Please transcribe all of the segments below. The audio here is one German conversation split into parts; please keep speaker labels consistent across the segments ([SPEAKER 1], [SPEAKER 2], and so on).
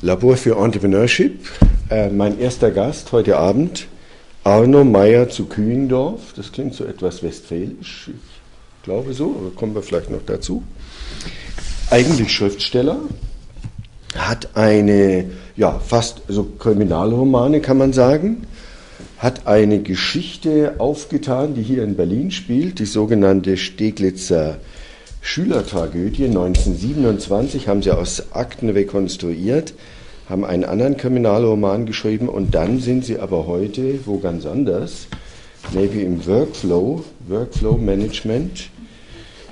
[SPEAKER 1] Labor für Entrepreneurship. Äh, mein erster Gast heute Abend, Arno Meyer zu Kühendorf. Das klingt so etwas westfälisch, ich glaube so, aber kommen wir vielleicht noch dazu. Eigentlich Schriftsteller, hat eine, ja, fast so Kriminalromane kann man sagen, hat eine Geschichte aufgetan, die hier in Berlin spielt, die sogenannte Steglitzer Schülertragödie 1927 haben sie aus Akten rekonstruiert, haben einen anderen Kriminalroman geschrieben und dann sind sie aber heute wo ganz anders, nämlich im Workflow, Workflow Management.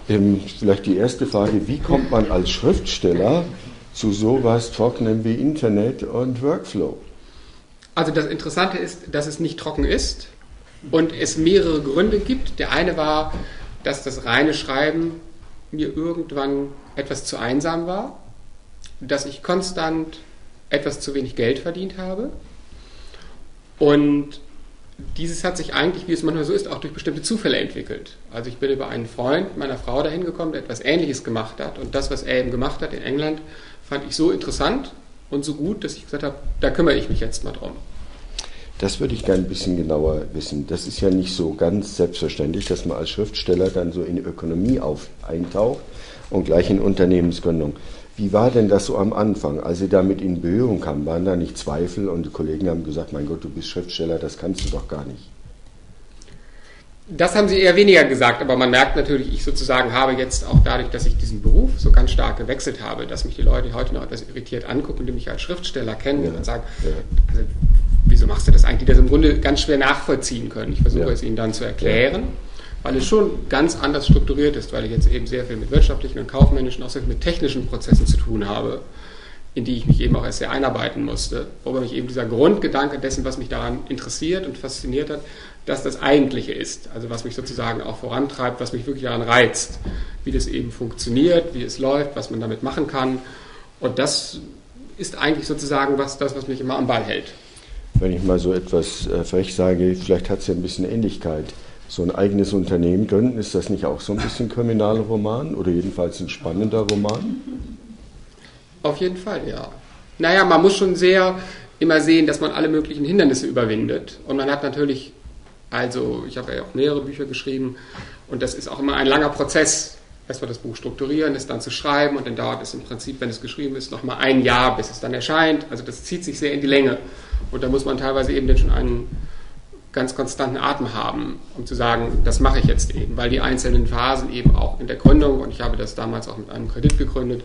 [SPEAKER 1] Ähm, vielleicht die erste Frage, wie kommt man als Schriftsteller zu sowas Trockenem wie Internet und Workflow?
[SPEAKER 2] Also das Interessante ist, dass es nicht trocken ist und es mehrere Gründe gibt. Der eine war, dass das reine Schreiben mir irgendwann etwas zu einsam war, dass ich konstant etwas zu wenig Geld verdient habe. Und dieses hat sich eigentlich, wie es manchmal so ist, auch durch bestimmte Zufälle entwickelt. Also ich bin über einen Freund meiner Frau dahin gekommen, der etwas Ähnliches gemacht hat. Und das, was er eben gemacht hat in England, fand ich so interessant und so gut, dass ich gesagt habe, da kümmere ich mich jetzt mal drum.
[SPEAKER 1] Das würde ich gerne ein bisschen genauer wissen. Das ist ja nicht so ganz selbstverständlich, dass man als Schriftsteller dann so in Ökonomie auf, eintaucht und gleich in Unternehmensgründung. Wie war denn das so am Anfang, als Sie damit in Berührung kamen? Waren da nicht Zweifel und die Kollegen haben gesagt, mein Gott, du bist Schriftsteller, das kannst du doch gar nicht?
[SPEAKER 2] Das haben sie eher weniger gesagt, aber man merkt natürlich, ich sozusagen habe jetzt auch dadurch, dass ich diesen Beruf so ganz stark gewechselt habe, dass mich die Leute heute noch etwas irritiert angucken, die mich als Schriftsteller kennen ja, und sagen, ja. also, wieso machst du das eigentlich, die das im Grunde ganz schwer nachvollziehen können. Ich versuche ja. es ihnen dann zu erklären, weil es schon ganz anders strukturiert ist, weil ich jetzt eben sehr viel mit wirtschaftlichen und kaufmännischen, auch sehr viel mit technischen Prozessen zu tun habe, in die ich mich eben auch erst sehr einarbeiten musste. Wobei mich eben dieser Grundgedanke dessen, was mich daran interessiert und fasziniert hat, dass das Eigentliche ist. Also was mich sozusagen auch vorantreibt, was mich wirklich daran reizt, wie das eben funktioniert, wie es läuft, was man damit machen kann. Und das ist eigentlich sozusagen was, das, was mich immer am Ball hält
[SPEAKER 1] wenn ich mal so etwas äh, frech sage, vielleicht hat es ja ein bisschen Ähnlichkeit. So ein eigenes Unternehmen gründen, ist das nicht auch so ein bisschen Kriminalroman oder jedenfalls ein spannender Roman?
[SPEAKER 2] Auf jeden Fall, ja. Naja, man muss schon sehr immer sehen, dass man alle möglichen Hindernisse überwindet. Und man hat natürlich, also ich habe ja auch mehrere Bücher geschrieben und das ist auch immer ein langer Prozess. Erstmal das Buch strukturieren, es dann zu schreiben und dann dauert es im Prinzip, wenn es geschrieben ist, nochmal ein Jahr, bis es dann erscheint. Also das zieht sich sehr in die Länge. Und da muss man teilweise eben dann schon einen ganz konstanten Atem haben, um zu sagen, das mache ich jetzt eben, weil die einzelnen Phasen eben auch in der Gründung, und ich habe das damals auch mit einem Kredit gegründet,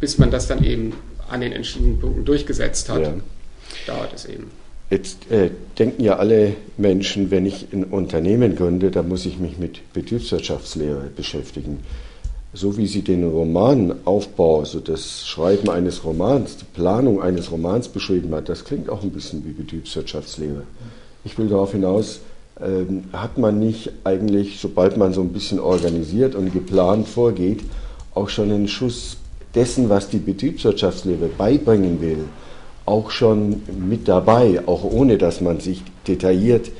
[SPEAKER 2] bis man das dann eben an den entschiedenen Punkten durchgesetzt hat, ja. dauert es eben.
[SPEAKER 1] Jetzt äh, denken ja alle Menschen, wenn ich ein Unternehmen gründe, dann muss ich mich mit Betriebswirtschaftslehre beschäftigen so wie sie den Romanaufbau, also das Schreiben eines Romans, die Planung eines Romans beschrieben hat, das klingt auch ein bisschen wie Betriebswirtschaftslehre. Ich will darauf hinaus, ähm, hat man nicht eigentlich, sobald man so ein bisschen organisiert und geplant vorgeht, auch schon einen Schuss dessen, was die Betriebswirtschaftslehre beibringen will, auch schon mit dabei, auch ohne dass man sich detailliert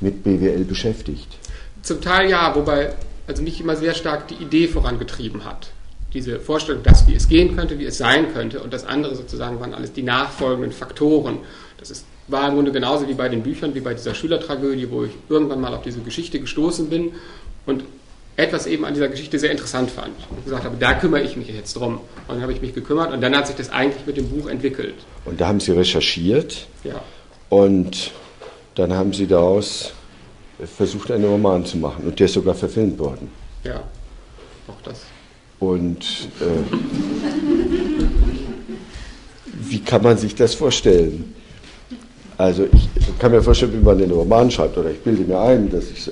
[SPEAKER 1] mit BWL beschäftigt?
[SPEAKER 2] Zum Teil ja, wobei also nicht immer sehr stark die Idee vorangetrieben hat. Diese Vorstellung, dass wie es gehen könnte, wie es sein könnte und das andere sozusagen waren alles die nachfolgenden Faktoren. Das ist, war im Grunde genauso wie bei den Büchern, wie bei dieser Schülertragödie, wo ich irgendwann mal auf diese Geschichte gestoßen bin und etwas eben an dieser Geschichte sehr interessant fand. Und gesagt habe, da kümmere ich mich jetzt drum. Und dann habe ich mich gekümmert und dann hat sich das eigentlich mit dem Buch entwickelt.
[SPEAKER 1] Und da haben Sie recherchiert.
[SPEAKER 2] Ja.
[SPEAKER 1] Und dann haben Sie daraus versucht, einen Roman zu machen und der ist sogar verfilmt worden.
[SPEAKER 2] Ja, auch das.
[SPEAKER 1] Und äh, wie kann man sich das vorstellen? Also ich kann mir vorstellen, wie man den Roman schreibt oder ich bilde mir ein, dass ich...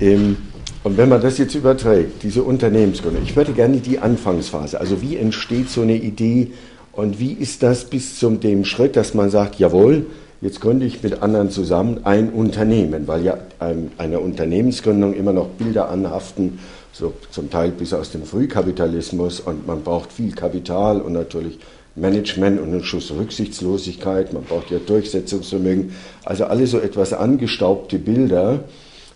[SPEAKER 1] Ähm, und wenn man das jetzt überträgt, diese Unternehmensgründung, ich würde gerne die Anfangsphase, also wie entsteht so eine Idee und wie ist das bis zum dem Schritt, dass man sagt, jawohl, jetzt gründe ich mit anderen zusammen ein Unternehmen, weil ja einer Unternehmensgründung immer noch Bilder anhaften, so zum Teil bis aus dem Frühkapitalismus und man braucht viel Kapital und natürlich Management und einen Schuss Rücksichtslosigkeit, man braucht ja Durchsetzungsvermögen, also alle so etwas angestaubte Bilder.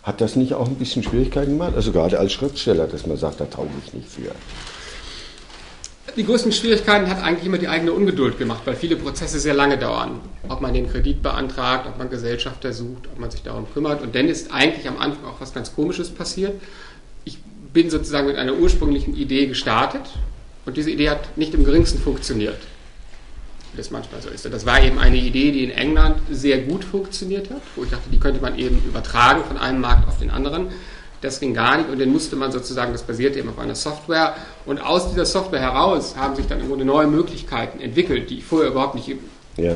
[SPEAKER 1] Hat das nicht auch ein bisschen Schwierigkeiten gemacht? Also gerade als Schriftsteller, dass man sagt, da tauge ich nicht für.
[SPEAKER 2] Die größten Schwierigkeiten hat eigentlich immer die eigene Ungeduld gemacht, weil viele Prozesse sehr lange dauern. Ob man den Kredit beantragt, ob man Gesellschafter sucht, ob man sich darum kümmert. Und dann ist eigentlich am Anfang auch was ganz Komisches passiert. Ich bin sozusagen mit einer ursprünglichen Idee gestartet und diese Idee hat nicht im geringsten funktioniert. Wie das manchmal so ist. Das war eben eine Idee, die in England sehr gut funktioniert hat, wo ich dachte, die könnte man eben übertragen von einem Markt auf den anderen. Das ging gar nicht und dann musste man sozusagen, das basierte eben auf einer Software und aus dieser Software heraus haben sich dann im Grunde neue Möglichkeiten entwickelt, die ich vorher überhaupt nicht im, ja.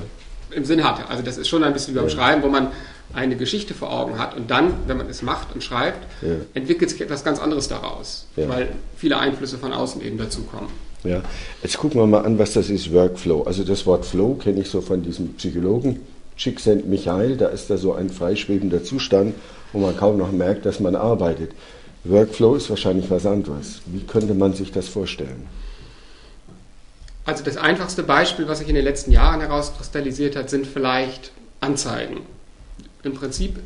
[SPEAKER 2] im Sinn hatte. Also das ist schon ein bisschen wie beim ja. Schreiben, wo man eine Geschichte vor Augen hat und dann, wenn man es macht und schreibt, ja. entwickelt sich etwas ganz anderes daraus, weil viele Einflüsse von außen eben dazukommen.
[SPEAKER 1] Ja, jetzt gucken wir mal an, was das ist, Workflow. Also das Wort Flow kenne ich so von diesem Psychologen Csikszentmihalyi, da ist da so ein freischwebender Zustand wo man kaum noch merkt, dass man arbeitet. Workflow ist wahrscheinlich was anderes. Wie könnte man sich das vorstellen?
[SPEAKER 2] Also das einfachste Beispiel, was sich in den letzten Jahren herauskristallisiert hat, sind vielleicht Anzeigen. Im Prinzip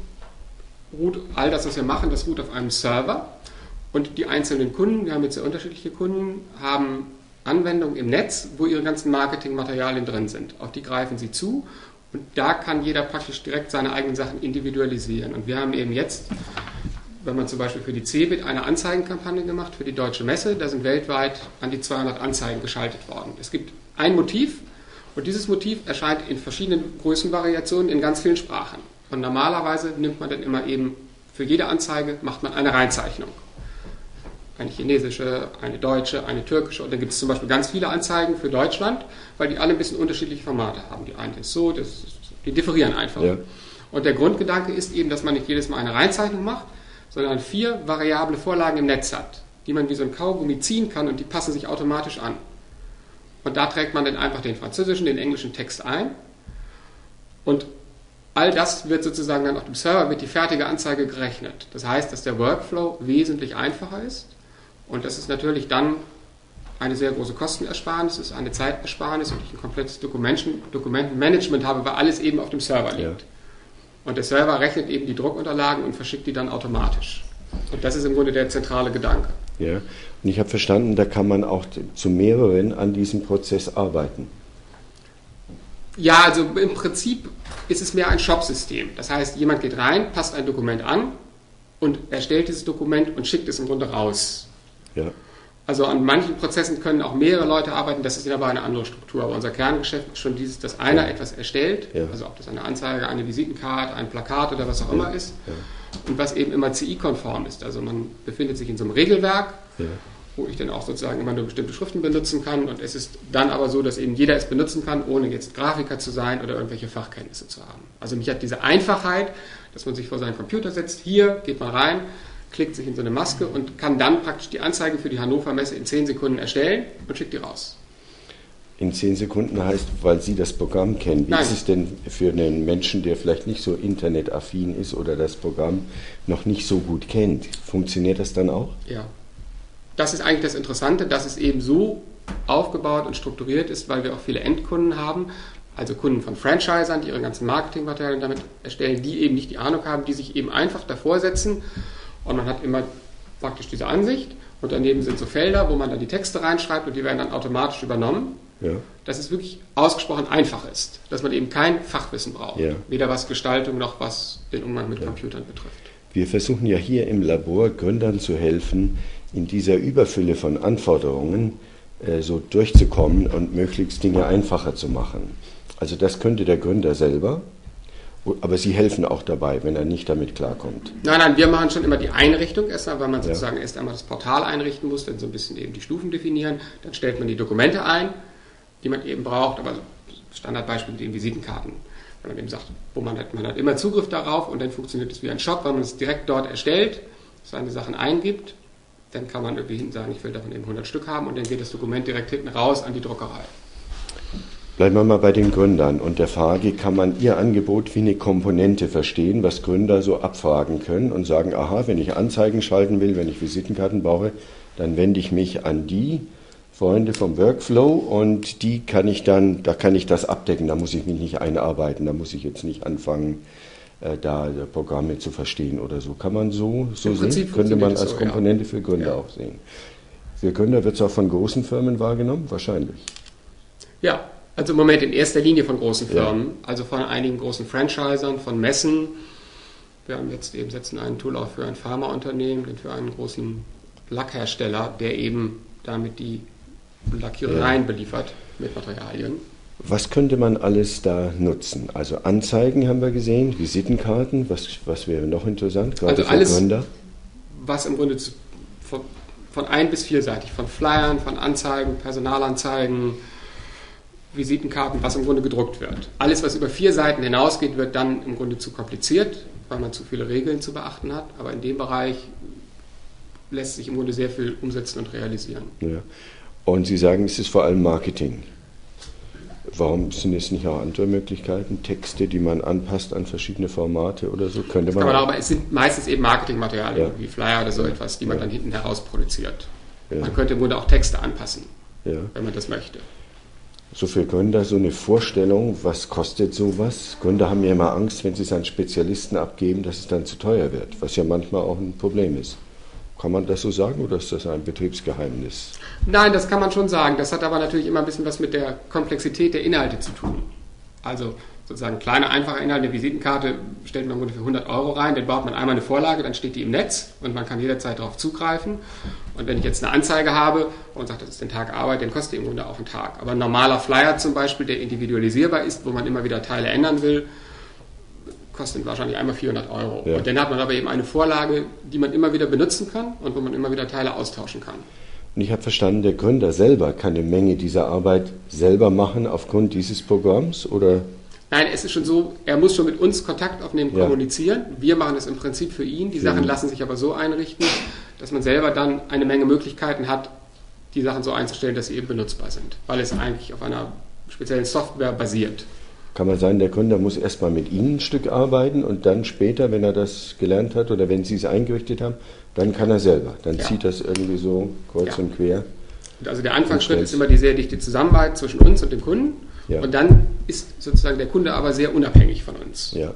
[SPEAKER 2] ruht all das, was wir machen, das ruht auf einem Server und die einzelnen Kunden, wir haben jetzt sehr unterschiedliche Kunden, haben Anwendungen im Netz, wo ihre ganzen Marketingmaterialien drin sind. Auf die greifen sie zu und da kann jeder praktisch direkt seine eigenen Sachen individualisieren. Und wir haben eben jetzt, wenn man zum Beispiel für die CeBIT eine Anzeigenkampagne gemacht, für die Deutsche Messe, da sind weltweit an die 200 Anzeigen geschaltet worden. Es gibt ein Motiv und dieses Motiv erscheint in verschiedenen Größenvariationen in ganz vielen Sprachen. Und normalerweise nimmt man dann immer eben für jede Anzeige macht man eine Reinzeichnung. Eine chinesische, eine deutsche, eine türkische. Und dann gibt es zum Beispiel ganz viele Anzeigen für Deutschland, weil die alle ein bisschen unterschiedliche Formate haben. Die eine ist so, das die differieren einfach. Ja. Und der Grundgedanke ist eben, dass man nicht jedes Mal eine Reinzeichnung macht, sondern vier variable Vorlagen im Netz hat, die man wie so ein Kaugummi ziehen kann und die passen sich automatisch an. Und da trägt man dann einfach den französischen, den englischen Text ein. Und all das wird sozusagen dann auf dem Server mit die fertige Anzeige gerechnet. Das heißt, dass der Workflow wesentlich einfacher ist und das ist natürlich dann eine sehr große Kostenersparnis, ist eine Zeitersparnis und ich ein komplettes Dokumentenmanagement habe, weil alles eben auf dem Server liegt. Ja. Und der Server rechnet eben die Druckunterlagen und verschickt die dann automatisch. Und das ist im Grunde der zentrale Gedanke.
[SPEAKER 1] Ja, und ich habe verstanden, da kann man auch zu mehreren an diesem Prozess arbeiten.
[SPEAKER 2] Ja, also im Prinzip ist es mehr ein Shop-System. Das heißt, jemand geht rein, passt ein Dokument an und erstellt dieses Dokument und schickt es im Grunde raus. Ja. Also an manchen Prozessen können auch mehrere Leute arbeiten, das ist aber eine andere Struktur. Aber unser Kerngeschäft ist schon dieses, dass einer ja. etwas erstellt, ja. also ob das eine Anzeige, eine Visitenkarte, ein Plakat oder was auch immer ist, und was eben immer CI-konform ist. Also man befindet sich in so einem Regelwerk, wo ich dann auch sozusagen immer nur bestimmte Schriften benutzen kann. Und es ist dann aber so, dass eben jeder es benutzen kann, ohne jetzt Grafiker zu sein oder irgendwelche Fachkenntnisse zu haben. Also mich hat diese Einfachheit, dass man sich vor seinen Computer setzt, hier geht man rein, klickt sich in so eine Maske und kann dann praktisch die Anzeige für die Hannover Messe in 10 Sekunden erstellen und schickt die raus.
[SPEAKER 1] In 10 Sekunden heißt, weil Sie das Programm kennen. Wie Nein. ist es denn für einen Menschen, der vielleicht nicht so internetaffin ist oder das Programm noch nicht so gut kennt? Funktioniert das dann auch?
[SPEAKER 2] Ja. Das ist eigentlich das Interessante, dass es eben so aufgebaut und strukturiert ist, weil wir auch viele Endkunden haben, also Kunden von Franchisern, die ihre ganzen Marketingmaterialien damit erstellen, die eben nicht die Ahnung haben, die sich eben einfach davor setzen und man hat immer praktisch diese Ansicht und daneben sind so Felder, wo man dann die Texte reinschreibt und die werden dann automatisch übernommen. Ja. Dass es wirklich ausgesprochen einfach ist, dass man eben kein Fachwissen braucht, ja. weder was Gestaltung noch was den Umgang mit ja. Computern betrifft.
[SPEAKER 1] Wir versuchen ja hier im Labor Gründern zu helfen, in dieser Überfülle von Anforderungen äh, so durchzukommen und möglichst Dinge einfacher zu machen. Also das könnte der Gründer selber, aber Sie helfen auch dabei, wenn er nicht damit klarkommt.
[SPEAKER 2] Nein, nein, wir machen schon immer die Einrichtung erstmal, weil man sozusagen ja. erst einmal das Portal einrichten muss, dann so ein bisschen eben die Stufen definieren. Dann stellt man die Dokumente ein, die man eben braucht, aber Standardbeispiel mit den Visitenkarten. Wenn man eben sagt, wo man hat, man hat immer Zugriff darauf und dann funktioniert es wie ein Shop, weil man es direkt dort erstellt, seine Sachen eingibt, dann kann man irgendwie hinten sagen, ich will davon eben 100 Stück haben und dann geht das Dokument direkt hinten raus an die Druckerei.
[SPEAKER 1] Bleiben wir mal bei den Gründern und der Frage, kann man Ihr Angebot wie eine Komponente verstehen, was Gründer so abfragen können und sagen, aha, wenn ich Anzeigen schalten will, wenn ich Visitenkarten brauche, dann wende ich mich an die Freunde vom Workflow und die kann ich dann, da kann ich das abdecken, da muss ich mich nicht einarbeiten, da muss ich jetzt nicht anfangen, äh, da Programme zu verstehen oder so. Kann man so, so sehen? Könnte man als so, Komponente ja. für Gründer ja. auch sehen. Für Gründer wird es auch von großen Firmen wahrgenommen? Wahrscheinlich.
[SPEAKER 2] Ja, also im Moment in erster Linie von großen Firmen, ja. also von einigen großen Franchisern, von Messen. Wir haben jetzt eben setzen einen Tool auf für ein Pharmaunternehmen, für einen großen Lackhersteller, der eben damit die Lackierereien ja. beliefert mit Materialien.
[SPEAKER 1] Was könnte man alles da nutzen? Also Anzeigen haben wir gesehen, Visitenkarten, was, was wäre noch interessant,
[SPEAKER 2] gerade also für alles, Gründer? Was im Grunde zu, von, von ein bis vielseitig, von Flyern, von Anzeigen, Personalanzeigen, Visitenkarten, was im Grunde gedruckt wird. Alles, was über vier Seiten hinausgeht, wird dann im Grunde zu kompliziert, weil man zu viele Regeln zu beachten hat. Aber in dem Bereich lässt sich im Grunde sehr viel umsetzen und realisieren.
[SPEAKER 1] Ja. Und Sie sagen, es ist vor allem Marketing. Warum sind es nicht auch andere Möglichkeiten, Texte, die man anpasst an verschiedene Formate oder so? Könnte man,
[SPEAKER 2] man auch, aber es sind meistens eben Marketingmaterialien, ja. wie Flyer oder so etwas, die man ja. dann hinten heraus produziert. Man könnte im Grunde auch Texte anpassen, wenn man das möchte.
[SPEAKER 1] So für Gründer so eine Vorstellung, was kostet sowas? Gründer haben ja immer Angst, wenn sie es an Spezialisten abgeben, dass es dann zu teuer wird, was ja manchmal auch ein Problem ist. Kann man das so sagen oder ist das ein Betriebsgeheimnis?
[SPEAKER 2] Nein, das kann man schon sagen. Das hat aber natürlich immer ein bisschen was mit der Komplexität der Inhalte zu tun. Also sozusagen kleine, einfache Inhalte, eine Visitenkarte stellt man ungefähr 100 Euro rein, dann baut man einmal eine Vorlage, dann steht die im Netz und man kann jederzeit darauf zugreifen. Und wenn ich jetzt eine Anzeige habe und sage, das ist den Tag Arbeit, dann kostet die im Grunde auch einen Tag. Aber ein normaler Flyer zum Beispiel, der individualisierbar ist, wo man immer wieder Teile ändern will, kostet wahrscheinlich einmal 400 Euro. Ja. Und dann hat man aber eben eine Vorlage, die man immer wieder benutzen kann und wo man immer wieder Teile austauschen kann.
[SPEAKER 1] Und ich habe verstanden, der Gründer selber kann eine Menge dieser Arbeit selber machen aufgrund dieses Programms oder?
[SPEAKER 2] Nein, es ist schon so, er muss schon mit uns Kontakt aufnehmen, kommunizieren. Ja. Wir machen es im Prinzip für ihn. Die Sachen lassen sich aber so einrichten, dass man selber dann eine Menge Möglichkeiten hat, die Sachen so einzustellen, dass sie eben benutzbar sind, weil es eigentlich auf einer speziellen Software basiert
[SPEAKER 1] kann man sagen, der Gründer muss erstmal mit Ihnen ein Stück arbeiten und dann später, wenn er das gelernt hat oder wenn Sie es eingerichtet haben, dann kann er selber. Dann ja. zieht das irgendwie so kreuz ja. und quer.
[SPEAKER 2] Also der Anfangsschritt ist immer die sehr dichte Zusammenarbeit zwischen uns und dem Kunden. Ja. Und dann ist sozusagen der Kunde aber sehr unabhängig von uns. Ja.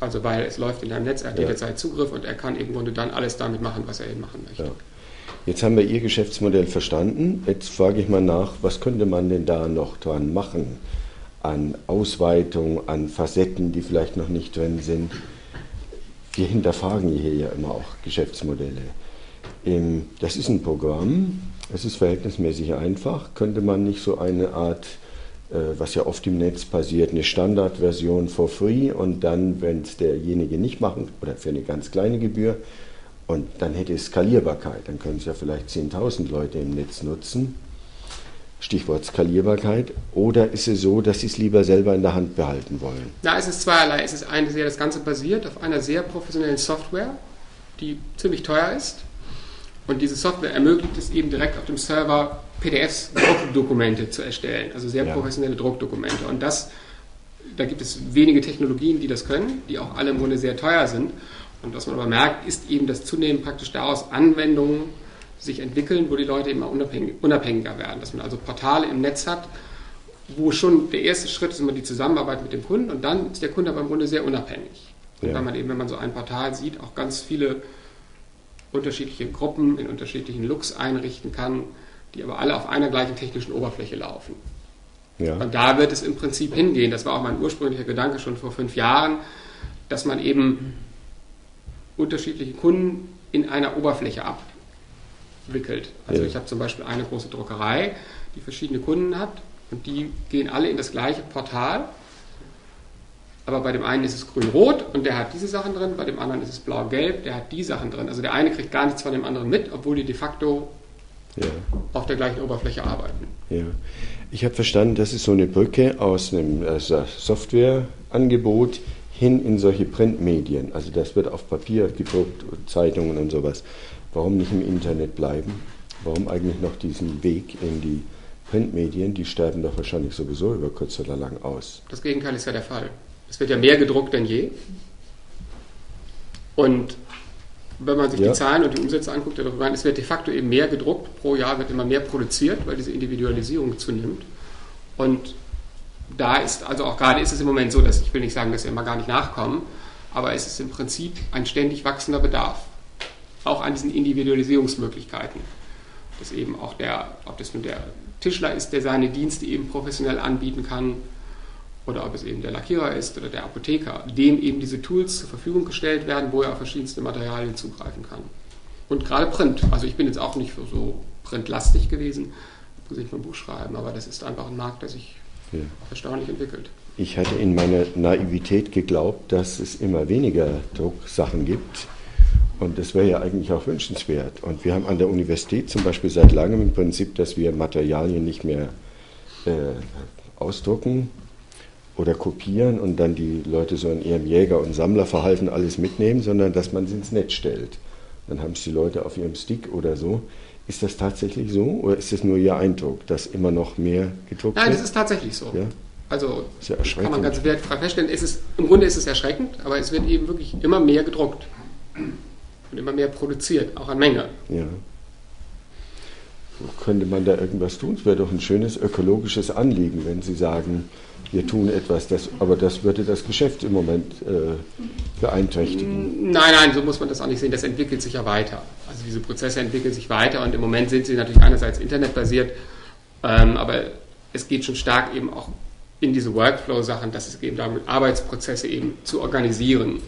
[SPEAKER 2] Also weil es läuft in einem Netz, er hat jederzeit Zugriff und er kann im Grunde dann alles damit machen, was er eben machen möchte.
[SPEAKER 1] Jetzt haben wir Ihr Geschäftsmodell verstanden. Jetzt frage ich mal nach, was könnte man denn da noch dran machen? an Ausweitung, an Facetten, die vielleicht noch nicht drin sind. Wir hinterfragen hier ja immer auch Geschäftsmodelle. Das ist ein Programm, es ist verhältnismäßig einfach. Könnte man nicht so eine Art, was ja oft im Netz passiert, eine Standardversion for free und dann, wenn es derjenige nicht machen, oder für eine ganz kleine Gebühr, und dann hätte es Skalierbarkeit. Dann können es ja vielleicht 10.000 Leute im Netz nutzen Stichwort Skalierbarkeit, oder ist es so, dass Sie es lieber selber in der Hand behalten wollen?
[SPEAKER 2] Na, es ist zweierlei. Es ist eine sehr, das Ganze basiert auf einer sehr professionellen Software, die ziemlich teuer ist. Und diese Software ermöglicht es eben direkt auf dem Server PDFs, Druckdokumente zu erstellen, also sehr ja. professionelle Druckdokumente. Und das, da gibt es wenige Technologien, die das können, die auch alle im Grunde sehr teuer sind. Und was man aber merkt, ist eben, dass zunehmend praktisch daraus Anwendungen sich entwickeln, wo die Leute immer unabhängig, unabhängiger werden. Dass man also Portale im Netz hat, wo schon der erste Schritt ist immer die Zusammenarbeit mit dem Kunden und dann ist der Kunde aber im Grunde sehr unabhängig. Und ja. weil man eben, wenn man so ein Portal sieht, auch ganz viele unterschiedliche Gruppen in unterschiedlichen Looks einrichten kann, die aber alle auf einer gleichen technischen Oberfläche laufen. Ja. Und da wird es im Prinzip hingehen. Das war auch mein ursprünglicher Gedanke schon vor fünf Jahren, dass man eben unterschiedliche Kunden in einer Oberfläche ab wickelt. Also ja. ich habe zum Beispiel eine große Druckerei, die verschiedene Kunden hat und die gehen alle in das gleiche Portal. Aber bei dem einen ist es grün-rot und der hat diese Sachen drin, bei dem anderen ist es blau-gelb, der hat die Sachen drin. Also der eine kriegt gar nichts von dem anderen mit, obwohl die de facto ja. auf der gleichen Oberfläche arbeiten.
[SPEAKER 1] Ja. Ich habe verstanden, das ist so eine Brücke aus einem also Softwareangebot hin in solche Printmedien. Also das wird auf Papier gedruckt, Zeitungen und sowas. Warum nicht im Internet bleiben? Warum eigentlich noch diesen Weg in die Printmedien? Die sterben doch wahrscheinlich sowieso über kurz oder lang aus.
[SPEAKER 2] Das Gegenteil ist ja der Fall. Es wird ja mehr gedruckt denn je. Und wenn man sich ja. die Zahlen und die Umsätze anguckt, es wird de facto eben mehr gedruckt, pro Jahr wird immer mehr produziert, weil diese Individualisierung zunimmt. Und da ist, also auch gerade ist es im Moment so, dass ich will nicht sagen, dass wir immer gar nicht nachkommen, aber es ist im Prinzip ein ständig wachsender Bedarf auch an diesen Individualisierungsmöglichkeiten. dass eben auch der, ob das nun der Tischler ist, der seine Dienste eben professionell anbieten kann, oder ob es eben der Lackierer ist oder der Apotheker, dem eben diese Tools zur Verfügung gestellt werden, wo er auf verschiedenste Materialien zugreifen kann. Und gerade Print. Also ich bin jetzt auch nicht so printlastig gewesen, muss ich mein Buch schreiben, aber das ist einfach ein Markt, der sich ja. erstaunlich entwickelt.
[SPEAKER 1] Ich hatte in meiner Naivität geglaubt, dass es immer weniger Drucksachen gibt. Und das wäre ja eigentlich auch wünschenswert. Und wir haben an der Universität zum Beispiel seit langem im Prinzip, dass wir Materialien nicht mehr äh, ausdrucken oder kopieren und dann die Leute so in ihrem Jäger- und Sammlerverhalten alles mitnehmen, sondern dass man es ins Netz stellt. Dann haben es die Leute auf ihrem Stick oder so. Ist das tatsächlich so oder ist das nur Ihr Eindruck, dass immer noch mehr gedruckt
[SPEAKER 2] Nein, wird? Nein, das ist tatsächlich so. Ja? Also ja kann man ganz wertfrei feststellen. Es ist, Im Grunde ist es erschreckend, aber es wird eben wirklich immer mehr gedruckt und immer mehr produziert, auch an Menge.
[SPEAKER 1] Ja. Könnte man da irgendwas tun? Es wäre doch ein schönes ökologisches Anliegen, wenn Sie sagen, wir tun etwas, das, aber das würde das Geschäft im Moment äh, beeinträchtigen.
[SPEAKER 2] Nein, nein, so muss man das auch nicht sehen. Das entwickelt sich ja weiter. Also diese Prozesse entwickeln sich weiter und im Moment sind sie natürlich einerseits internetbasiert, ähm, aber es geht schon stark eben auch in diese Workflow-Sachen, dass es eben darum geht, Arbeitsprozesse eben zu organisieren.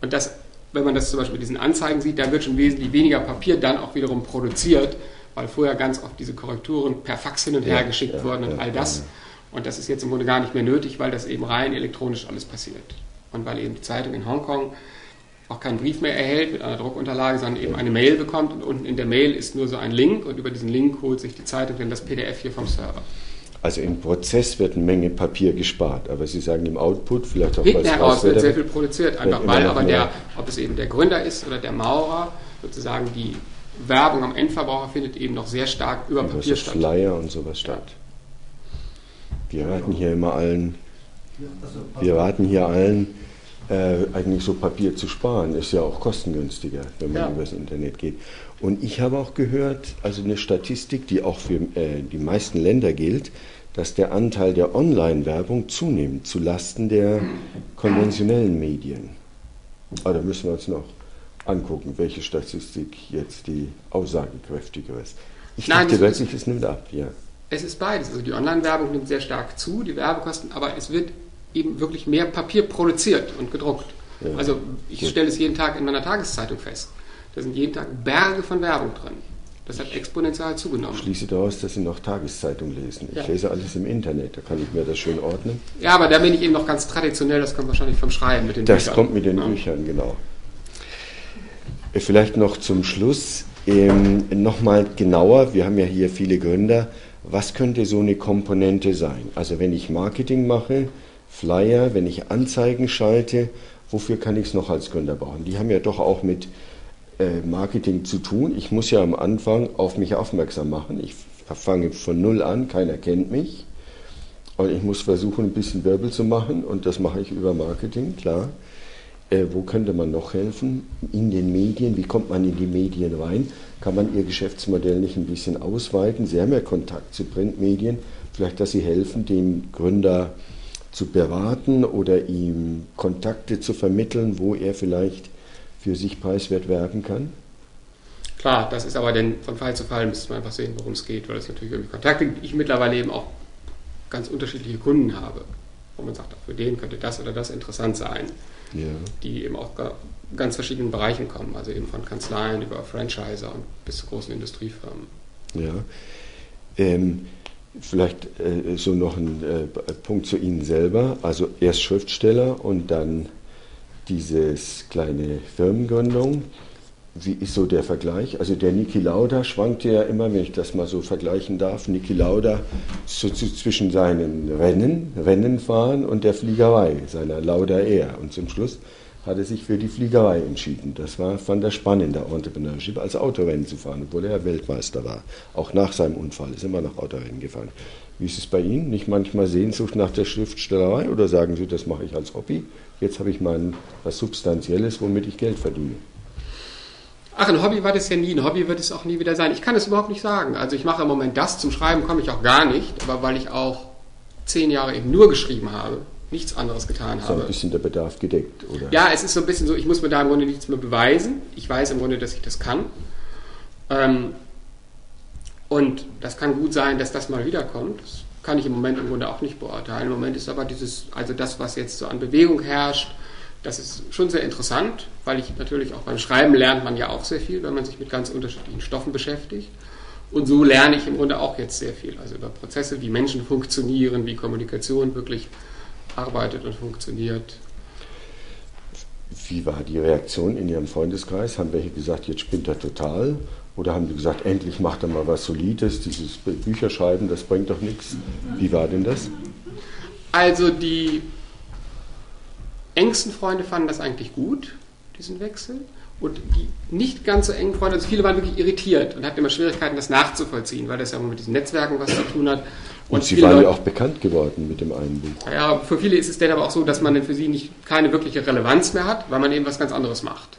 [SPEAKER 2] Und das, wenn man das zum Beispiel in diesen Anzeigen sieht, da wird schon wesentlich weniger Papier dann auch wiederum produziert, weil vorher ganz oft diese Korrekturen per Fax hin und her ja, geschickt ja, wurden und ja, all das. Und das ist jetzt im Grunde gar nicht mehr nötig, weil das eben rein elektronisch alles passiert. Und weil eben die Zeitung in Hongkong auch keinen Brief mehr erhält mit einer Druckunterlage, sondern eben eine Mail bekommt und unten in der Mail ist nur so ein Link und über diesen Link holt sich die Zeitung dann das PDF hier vom Server.
[SPEAKER 1] Also im Prozess wird eine Menge Papier gespart, aber Sie sagen im Output vielleicht auch
[SPEAKER 2] Hinten heraus wird sehr viel produziert, einfach weil aber der, ob es eben der Gründer ist oder der Maurer, sozusagen die Werbung am Endverbraucher findet eben noch sehr stark über, Papier
[SPEAKER 1] so statt. Flyer und sowas statt. Wir raten hier immer allen, wir raten hier allen, äh, eigentlich so Papier zu sparen. Ist ja auch kostengünstiger, wenn man ja. über das Internet geht. Und ich habe auch gehört, also eine Statistik, die auch für äh, die meisten Länder gilt, dass der Anteil der Online-Werbung zunimmt zu Lasten der konventionellen Medien. Aber da müssen wir uns noch angucken, welche Statistik jetzt die aussagekräftigere ist. Ich Nein, dachte wirklich, es nimmt ab, ja.
[SPEAKER 2] Es ist beides. Also die Online-Werbung nimmt sehr stark zu, die Werbekosten, aber es wird eben wirklich mehr Papier produziert und gedruckt. Ja. Also ich stelle es jeden Tag in meiner Tageszeitung fest. Da sind jeden Tag Berge von Werbung drin. Das hat exponentiell zugenommen.
[SPEAKER 1] Ich schließe daraus, dass Sie noch Tageszeitung lesen. Ich ja. lese alles im Internet, da kann ich mir das schön ordnen.
[SPEAKER 2] Ja, aber da bin ich eben noch ganz traditionell, das kommt wahrscheinlich vom Schreiben mit den
[SPEAKER 1] das Büchern. Das kommt mit den ja. Büchern, genau. Vielleicht noch zum Schluss ähm, nochmal genauer, wir haben ja hier viele Gründer, was könnte so eine Komponente sein? Also wenn ich Marketing mache, Flyer, wenn ich Anzeigen schalte, wofür kann ich es noch als Gründer brauchen? Die haben ja doch auch mit äh, Marketing zu tun. Ich muss ja am Anfang auf mich aufmerksam machen. Ich fange von null an, keiner kennt mich. Und ich muss versuchen, ein bisschen Wirbel zu machen und das mache ich über Marketing, klar. Äh, wo könnte man noch helfen? In den Medien, wie kommt man in die Medien rein? Kann man Ihr Geschäftsmodell nicht ein bisschen ausweiten? Sie haben ja Kontakt zu Printmedien. Vielleicht, dass Sie helfen, den Gründer zu beraten oder ihm Kontakte zu vermitteln, wo er vielleicht für sich preiswert werben kann?
[SPEAKER 2] Klar, das ist aber dann von Fall zu Fall, müsste man einfach sehen, worum es geht, weil es natürlich irgendwie Kontakte ich mittlerweile eben auch ganz unterschiedliche Kunden habe, wo man sagt, für den könnte das oder das interessant sein, ja. die eben auch ganz verschiedenen Bereichen kommen, also eben von Kanzleien über Franchiser und bis zu großen Industriefirmen.
[SPEAKER 1] Ja. Ähm, vielleicht äh, so noch ein äh, Punkt zu Ihnen selber. Also erst Schriftsteller und dann dieses kleine Firmengründung. Wie ist so der Vergleich? Also der Niki Lauda schwankte ja immer, wenn ich das mal so vergleichen darf, Niki Lauda so zwischen seinen Rennen, Rennen fahren und der Fliegerei, seiner Lauda Air. Und zum Schluss hat er sich für die Fliegerei entschieden. Das war, fand er spannender, Entrepreneurship, als Autorennen zu fahren, obwohl er Weltmeister war. Auch nach seinem Unfall ist er immer noch Autorennen gefahren. Wie ist es bei Ihnen? Nicht manchmal Sehnsucht nach der Schriftstellerei oder sagen Sie, das mache ich als Hobby? Jetzt habe ich mal was Substanzielles, womit ich Geld verdiene.
[SPEAKER 2] Ach, ein Hobby war das ja nie. Ein Hobby wird es auch nie wieder sein. Ich kann es überhaupt nicht sagen. Also ich mache im Moment das. Zum Schreiben komme ich auch gar nicht. Aber weil ich auch zehn Jahre eben nur geschrieben habe, nichts anderes getan habe.
[SPEAKER 1] So ein bisschen der Bedarf gedeckt, oder?
[SPEAKER 2] Ja, es ist so ein bisschen so, ich muss mir da im Grunde nichts mehr beweisen. Ich weiß im Grunde, dass ich das kann. Ähm, Und das kann gut sein, dass das mal wiederkommt. Das kann ich im Moment im Grunde auch nicht beurteilen. Im Moment ist aber dieses, also das, was jetzt so an Bewegung herrscht, das ist schon sehr interessant, weil ich natürlich auch beim Schreiben lernt man ja auch sehr viel, wenn man sich mit ganz unterschiedlichen Stoffen beschäftigt. Und so lerne ich im Grunde auch jetzt sehr viel, also über Prozesse, wie Menschen funktionieren, wie Kommunikation wirklich arbeitet und funktioniert.
[SPEAKER 1] Wie war die Reaktion in Ihrem Freundeskreis? Haben welche gesagt, jetzt spinnt er total? Oder haben die gesagt, endlich macht er mal was Solides, dieses Bücherschreiben, das bringt doch nichts? Wie war denn das?
[SPEAKER 2] Also die engsten Freunde fanden das eigentlich gut, diesen Wechsel. Und die nicht ganz so engen Freunde, also viele waren wirklich irritiert und hatten immer Schwierigkeiten, das nachzuvollziehen, weil das ja mit diesen Netzwerken was zu tun hat.
[SPEAKER 1] Und, und Sie waren ja auch bekannt geworden mit dem einen Buch.
[SPEAKER 2] Ja, für viele ist es dann aber auch so, dass man für sie nicht keine wirkliche Relevanz mehr hat, weil man eben was ganz anderes macht.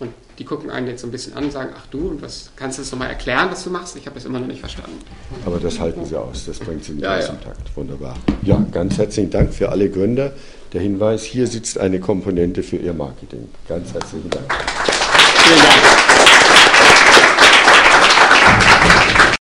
[SPEAKER 2] Und die gucken einen jetzt so ein bisschen an und sagen, ach du, und was kannst du das nochmal erklären, was du machst? Ich habe das immer noch nicht verstanden.
[SPEAKER 1] Aber das halten Sie aus, das bringt Sie in den ja, ja. Takt. Wunderbar. Ja, ganz herzlichen Dank für alle Gründer. Der Hinweis, hier sitzt eine Komponente für Ihr Marketing. Ganz herzlichen Dank. Vielen Dank.